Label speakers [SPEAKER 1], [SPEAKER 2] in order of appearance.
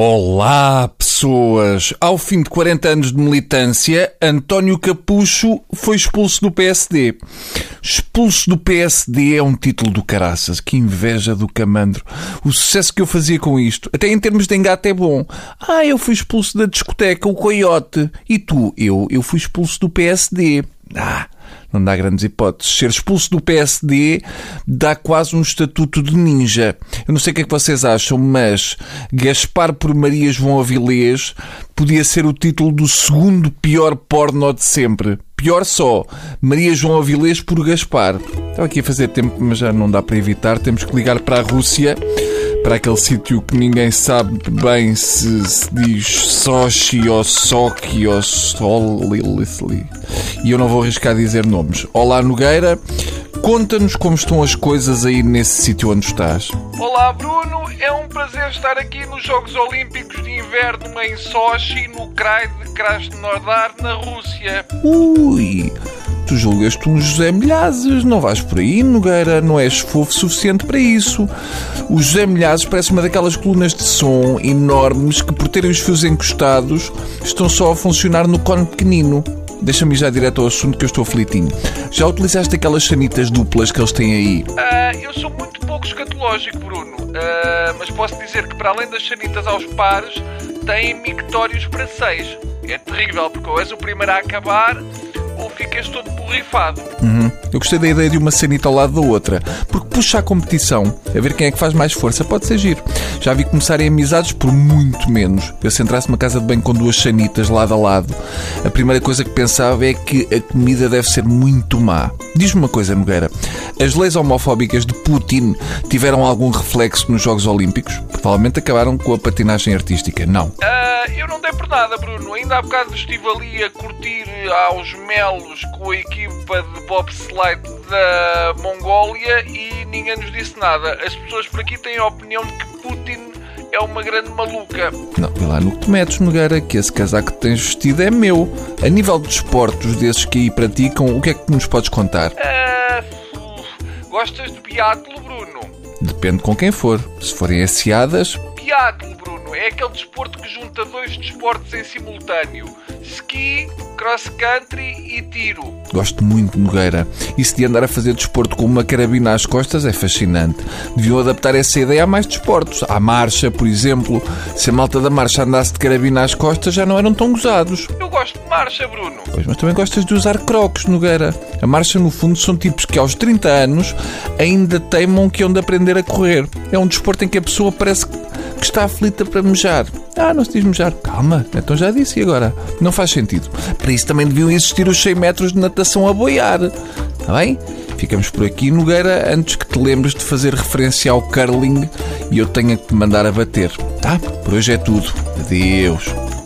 [SPEAKER 1] Olá, pessoas! Ao fim de 40 anos de militância, António Capucho foi expulso do PSD. Expulso do PSD é um título do caraças. Que inveja do camandro. O sucesso que eu fazia com isto, até em termos de engate, é bom. Ah, eu fui expulso da discoteca, o coiote. E tu? Eu, eu fui expulso do PSD. Ah, não dá grandes hipóteses. Ser expulso do PSD dá quase um estatuto de ninja. Eu não sei o que é que vocês acham, mas Gaspar por Maria João Avilés podia ser o título do segundo pior porno de sempre. Pior só, Maria João Avilés por Gaspar. Estava aqui a fazer tempo, mas já não dá para evitar. Temos que ligar para a Rússia para aquele sítio que ninguém sabe bem se, se diz Sochi ou Sochi ou Solilithli. E eu não vou arriscar dizer nomes. Olá Nogueira, conta-nos como estão as coisas aí nesse sítio onde estás.
[SPEAKER 2] Olá Bruno, é um prazer estar aqui nos Jogos Olímpicos de Inverno em Sochi, no Krai de Krasnodar, na Rússia.
[SPEAKER 1] Ui, Tu julgas-te um José Milhazes, não vais por aí, Nogueira, não és fofo suficiente para isso. O José Milhazes parece uma daquelas colunas de som enormes que, por terem os fios encostados, estão só a funcionar no cone pequenino. Deixa-me já direto ao assunto que eu estou aflitinho. Já utilizaste aquelas sanitas duplas que eles têm aí?
[SPEAKER 2] Uh, eu sou muito pouco escatológico, Bruno. Uh, mas posso dizer que, para além das sanitas aos pares, têm mictórios para seis. É terrível, porque ou és o primeiro a acabar ou ficas todo borrifado.
[SPEAKER 1] Uhum. Eu gostei da ideia de uma sanita ao lado da outra, porque puxa a competição, a ver quem é que faz mais força, pode ser giro. Já vi começarem amizades por muito menos. Eu se entrasse numa casa de banho com duas sanitas lado a lado, a primeira coisa que pensava é que a comida deve ser muito má. Diz-me uma coisa, Nogueira, as leis homofóbicas de Putin tiveram algum reflexo nos Jogos Olímpicos? Provavelmente acabaram com a patinagem artística, não?
[SPEAKER 2] Uh, eu não dei por nada, Bruno. Ainda há bocado estive ali a curtir aos melos com a equipa de bobsled da Mongólia e ninguém nos disse nada. As pessoas por aqui têm a opinião de que Putin é uma grande maluca.
[SPEAKER 1] Não, vê lá no que te metes, Nogueira, que esse casaco que tens vestido é meu. A nível de desportos desses que aí praticam, o que é que nos podes contar?
[SPEAKER 2] Uh, gostas de biatlo, Bruno?
[SPEAKER 1] Depende com quem for. Se forem asseadas...
[SPEAKER 2] Biatlo, Bruno, é aquele desporto que junta dois desportos em simultâneo. Ski, cross country e tiro.
[SPEAKER 1] Gosto muito de Nogueira. Isso de andar a fazer desporto com uma carabina às costas é fascinante. Deviam adaptar essa ideia a mais desportos. À marcha, por exemplo. Se a malta da marcha andasse de carabina às costas, já não eram tão gozados.
[SPEAKER 2] Eu gosto de marcha, Bruno.
[SPEAKER 1] Pois, mas também gostas de usar crocs, Nogueira. A marcha, no fundo, são tipos que aos 30 anos ainda teimam que hão de aprender a correr. É um desporto em que a pessoa parece que está aflita para mejar. Ah, não se diz mejar. Calma, então já disse e agora? Não faz sentido. Para isso também deviam existir os 100 metros de natação a boiar. Está bem? Ficamos por aqui, Nogueira, antes que te lembres de fazer referência ao curling e eu tenha que te mandar a bater. Tá? Por hoje é tudo. Adeus.